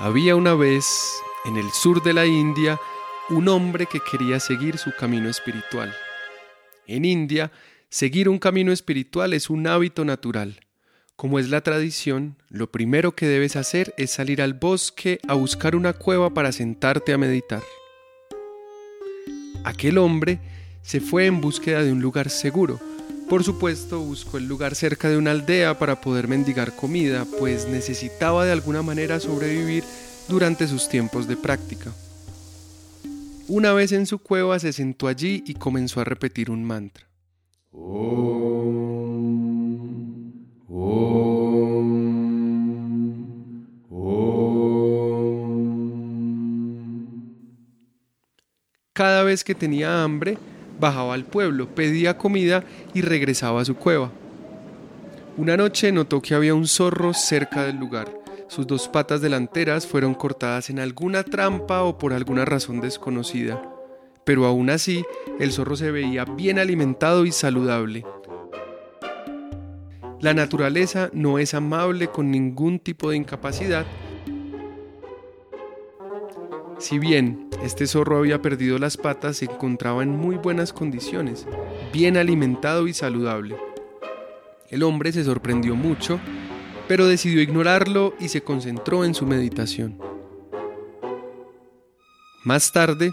Había una vez, en el sur de la India, un hombre que quería seguir su camino espiritual. En India, seguir un camino espiritual es un hábito natural. Como es la tradición, lo primero que debes hacer es salir al bosque a buscar una cueva para sentarte a meditar. Aquel hombre se fue en búsqueda de un lugar seguro, por supuesto, buscó el lugar cerca de una aldea para poder mendigar comida, pues necesitaba de alguna manera sobrevivir durante sus tiempos de práctica. Una vez en su cueva se sentó allí y comenzó a repetir un mantra. Cada vez que tenía hambre, bajaba al pueblo, pedía comida y regresaba a su cueva. Una noche notó que había un zorro cerca del lugar. Sus dos patas delanteras fueron cortadas en alguna trampa o por alguna razón desconocida. Pero aún así, el zorro se veía bien alimentado y saludable. La naturaleza no es amable con ningún tipo de incapacidad si bien este zorro había perdido las patas, se encontraba en muy buenas condiciones, bien alimentado y saludable. El hombre se sorprendió mucho, pero decidió ignorarlo y se concentró en su meditación. Más tarde,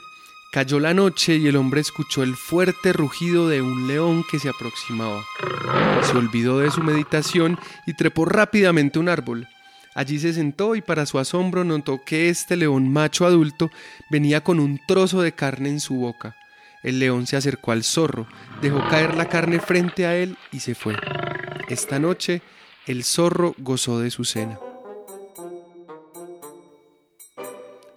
cayó la noche y el hombre escuchó el fuerte rugido de un león que se aproximaba. Se olvidó de su meditación y trepó rápidamente un árbol. Allí se sentó y para su asombro notó que este león macho adulto venía con un trozo de carne en su boca. El león se acercó al zorro, dejó caer la carne frente a él y se fue. Esta noche el zorro gozó de su cena.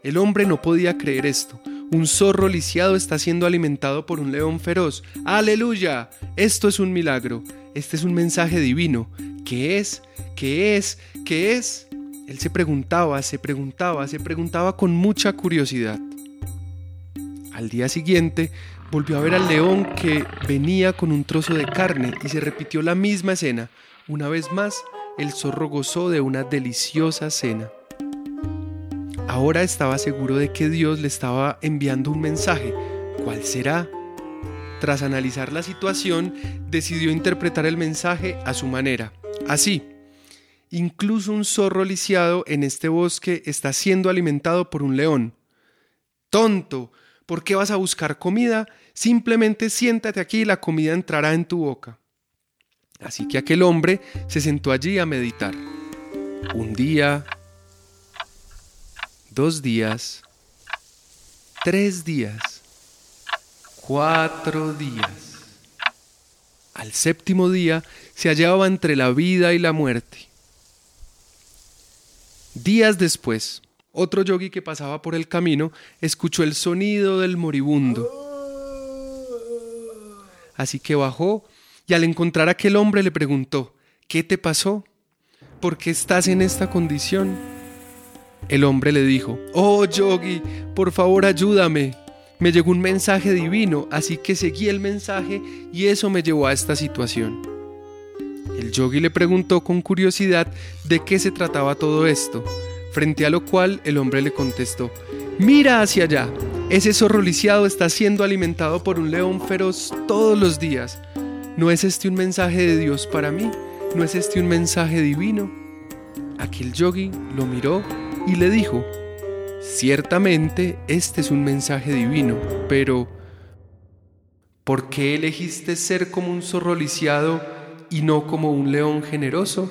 El hombre no podía creer esto. Un zorro lisiado está siendo alimentado por un león feroz. ¡Aleluya! Esto es un milagro. Este es un mensaje divino. ¿Qué es? ¿Qué es? ¿Qué es? Él se preguntaba, se preguntaba, se preguntaba con mucha curiosidad. Al día siguiente volvió a ver al león que venía con un trozo de carne y se repitió la misma escena. Una vez más, el zorro gozó de una deliciosa cena. Ahora estaba seguro de que Dios le estaba enviando un mensaje. ¿Cuál será? Tras analizar la situación, decidió interpretar el mensaje a su manera. Así, Incluso un zorro lisiado en este bosque está siendo alimentado por un león. Tonto, ¿por qué vas a buscar comida? Simplemente siéntate aquí y la comida entrará en tu boca. Así que aquel hombre se sentó allí a meditar. Un día, dos días, tres días, cuatro días. Al séptimo día se hallaba entre la vida y la muerte. Días después, otro yogi que pasaba por el camino escuchó el sonido del moribundo. Así que bajó y al encontrar a aquel hombre le preguntó, ¿qué te pasó? ¿Por qué estás en esta condición? El hombre le dijo, oh yogi, por favor ayúdame. Me llegó un mensaje divino, así que seguí el mensaje y eso me llevó a esta situación. El yogi le preguntó con curiosidad de qué se trataba todo esto, frente a lo cual el hombre le contestó, Mira hacia allá, ese zorro lisiado está siendo alimentado por un león feroz todos los días. ¿No es este un mensaje de Dios para mí? ¿No es este un mensaje divino? Aquel yogi lo miró y le dijo, Ciertamente este es un mensaje divino, pero ¿por qué elegiste ser como un zorro lisiado y no como un león generoso?